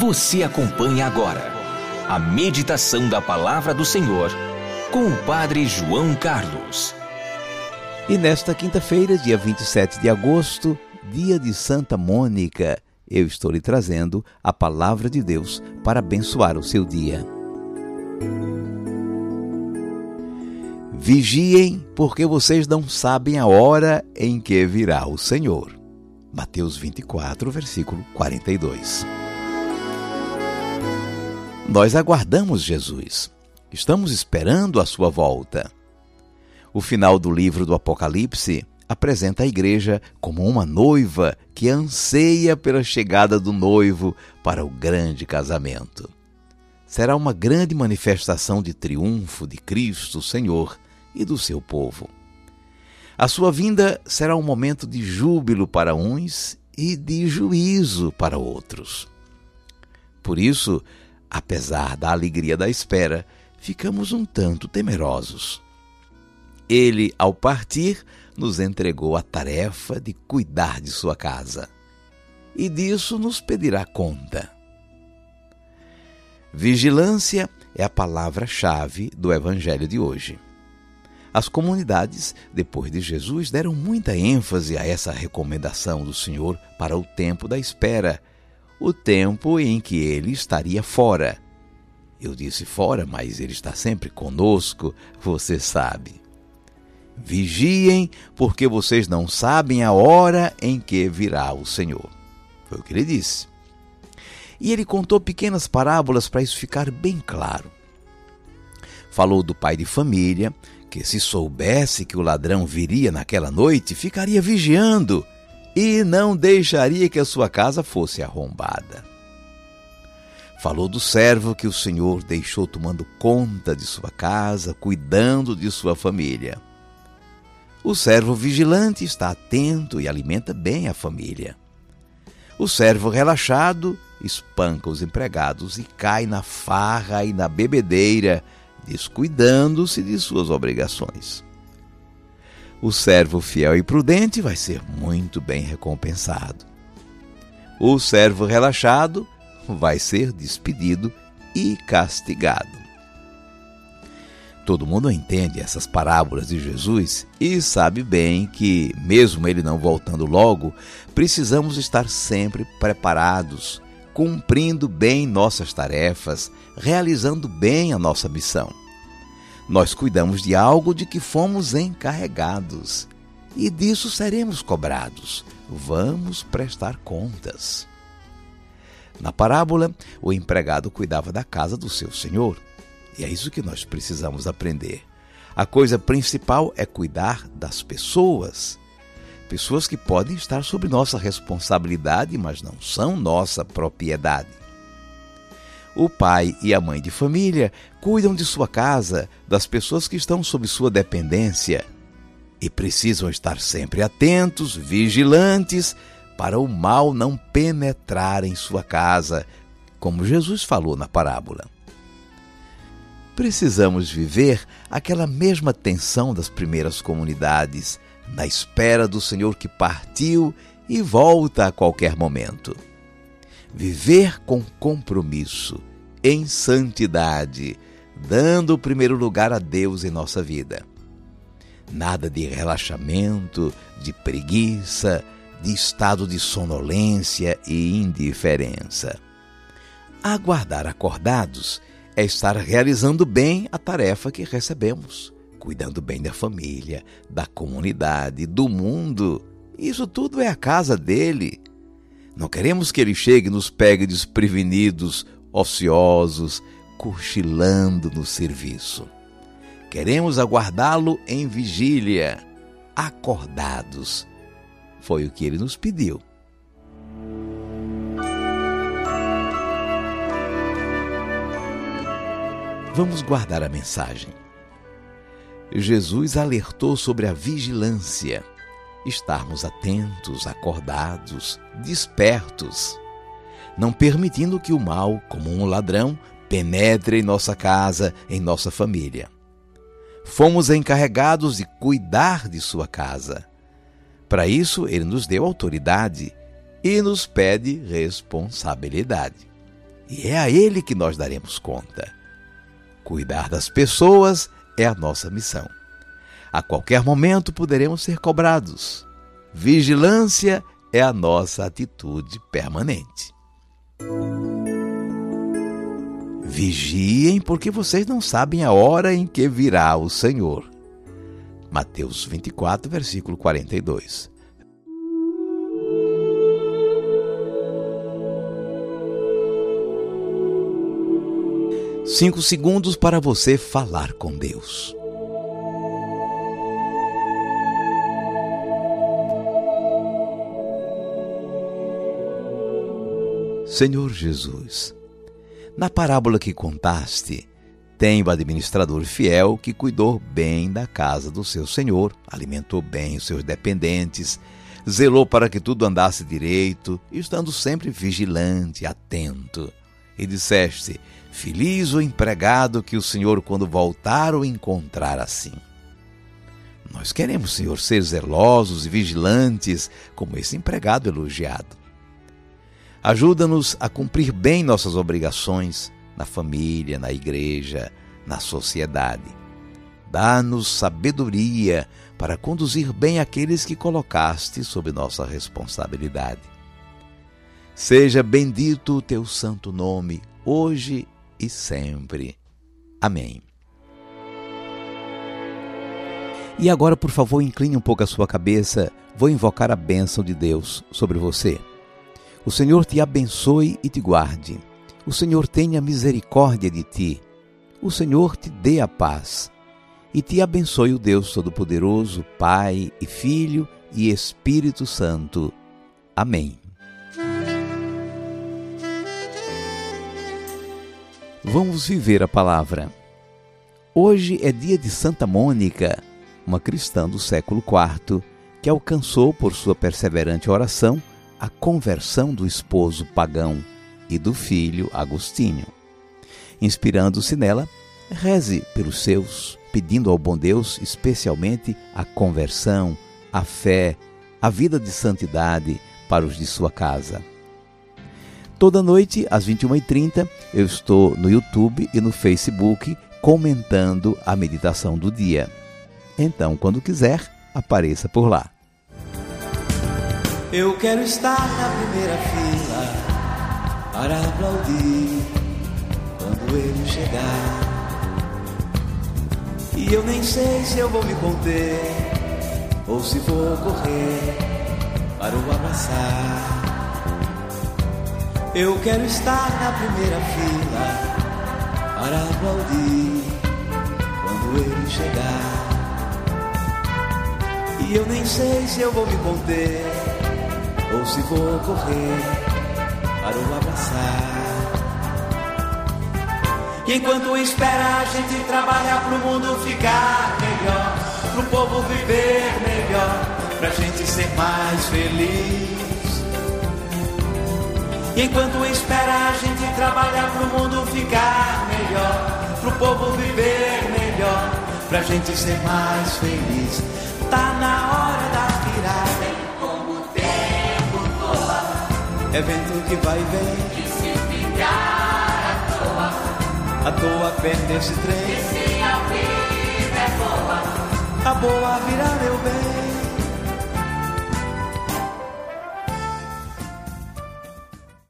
Você acompanha agora a meditação da Palavra do Senhor com o Padre João Carlos. E nesta quinta-feira, dia 27 de agosto, dia de Santa Mônica, eu estou lhe trazendo a palavra de Deus para abençoar o seu dia. Vigiem, porque vocês não sabem a hora em que virá o Senhor. Mateus 24, versículo 42. Nós aguardamos Jesus. Estamos esperando a sua volta. O final do livro do Apocalipse apresenta a igreja como uma noiva que anseia pela chegada do noivo para o grande casamento. Será uma grande manifestação de triunfo de Cristo, Senhor, e do seu povo. A sua vinda será um momento de júbilo para uns e de juízo para outros. Por isso, apesar da alegria da espera, ficamos um tanto temerosos. Ele, ao partir, nos entregou a tarefa de cuidar de sua casa. E disso nos pedirá conta. Vigilância é a palavra-chave do Evangelho de hoje. As comunidades, depois de Jesus, deram muita ênfase a essa recomendação do Senhor para o tempo da espera, o tempo em que ele estaria fora. Eu disse fora, mas ele está sempre conosco, você sabe. Vigiem, porque vocês não sabem a hora em que virá o Senhor. Foi o que ele disse. E ele contou pequenas parábolas para isso ficar bem claro. Falou do pai de família, que se soubesse que o ladrão viria naquela noite, ficaria vigiando e não deixaria que a sua casa fosse arrombada. Falou do servo que o Senhor deixou tomando conta de sua casa, cuidando de sua família. O servo vigilante está atento e alimenta bem a família. O servo relaxado espanca os empregados e cai na farra e na bebedeira, descuidando-se de suas obrigações. O servo fiel e prudente vai ser muito bem recompensado. O servo relaxado vai ser despedido e castigado. Todo mundo entende essas parábolas de Jesus e sabe bem que, mesmo ele não voltando logo, precisamos estar sempre preparados, cumprindo bem nossas tarefas, realizando bem a nossa missão. Nós cuidamos de algo de que fomos encarregados e disso seremos cobrados. Vamos prestar contas. Na parábola, o empregado cuidava da casa do seu senhor e é isso que nós precisamos aprender. A coisa principal é cuidar das pessoas. Pessoas que podem estar sob nossa responsabilidade, mas não são nossa propriedade. O pai e a mãe de família cuidam de sua casa, das pessoas que estão sob sua dependência e precisam estar sempre atentos, vigilantes, para o mal não penetrar em sua casa, como Jesus falou na parábola precisamos viver aquela mesma tensão das primeiras comunidades, na espera do Senhor que partiu e volta a qualquer momento. Viver com compromisso, em santidade, dando o primeiro lugar a Deus em nossa vida. Nada de relaxamento, de preguiça, de estado de sonolência e indiferença. Aguardar acordados é estar realizando bem a tarefa que recebemos, cuidando bem da família, da comunidade, do mundo. Isso tudo é a casa dele. Não queremos que ele chegue e nos pegue desprevenidos, ociosos, cochilando no serviço. Queremos aguardá-lo em vigília, acordados. Foi o que ele nos pediu. Vamos guardar a mensagem. Jesus alertou sobre a vigilância, estarmos atentos, acordados, despertos, não permitindo que o mal, como um ladrão, penetre em nossa casa, em nossa família. Fomos encarregados de cuidar de sua casa. Para isso, ele nos deu autoridade e nos pede responsabilidade. e é a Ele que nós daremos conta. Cuidar das pessoas é a nossa missão. A qualquer momento poderemos ser cobrados. Vigilância é a nossa atitude permanente. Vigiem, porque vocês não sabem a hora em que virá o Senhor. Mateus 24, versículo 42. Cinco segundos para você falar com Deus. Senhor Jesus, na parábola que contaste, tem o administrador fiel que cuidou bem da casa do seu senhor, alimentou bem os seus dependentes, zelou para que tudo andasse direito, estando sempre vigilante, atento. E disseste: Feliz o empregado que o Senhor, quando voltar, o encontrar assim. Nós queremos, Senhor, ser zelosos e vigilantes, como esse empregado elogiado. Ajuda-nos a cumprir bem nossas obrigações na família, na igreja, na sociedade. Dá-nos sabedoria para conduzir bem aqueles que colocaste sob nossa responsabilidade. Seja bendito o teu santo nome, hoje e sempre. Amém. E agora, por favor, incline um pouco a sua cabeça. Vou invocar a bênção de Deus sobre você. O Senhor te abençoe e te guarde. O Senhor tenha misericórdia de ti. O Senhor te dê a paz. E te abençoe o Deus Todo-Poderoso, Pai e Filho e Espírito Santo. Amém. Vamos viver a palavra. Hoje é dia de Santa Mônica, uma cristã do século IV, que alcançou, por sua perseverante oração, a conversão do esposo pagão e do filho Agostinho. Inspirando-se nela, reze pelos seus, pedindo ao bom Deus especialmente a conversão, a fé, a vida de santidade para os de sua casa. Toda noite, às 21h30, eu estou no YouTube e no Facebook comentando a meditação do dia. Então, quando quiser, apareça por lá. Eu quero estar na primeira fila para aplaudir quando ele chegar. E eu nem sei se eu vou me conter ou se vou correr para o abraçar. Eu quero estar na primeira fila para aplaudir quando ele chegar. E eu nem sei se eu vou me conter ou se vou correr para o abraçar. E enquanto espera a gente trabalhar pro mundo ficar melhor, pro povo viver melhor, pra gente ser mais feliz. E enquanto espera a gente trabalhar pro mundo ficar melhor, pro povo viver melhor, pra gente ser mais feliz. Tá na hora da é vento que vai e vem. E se ficar à toa, à toa perde esse trem. E se a vida é boa, a boa virá meu bem.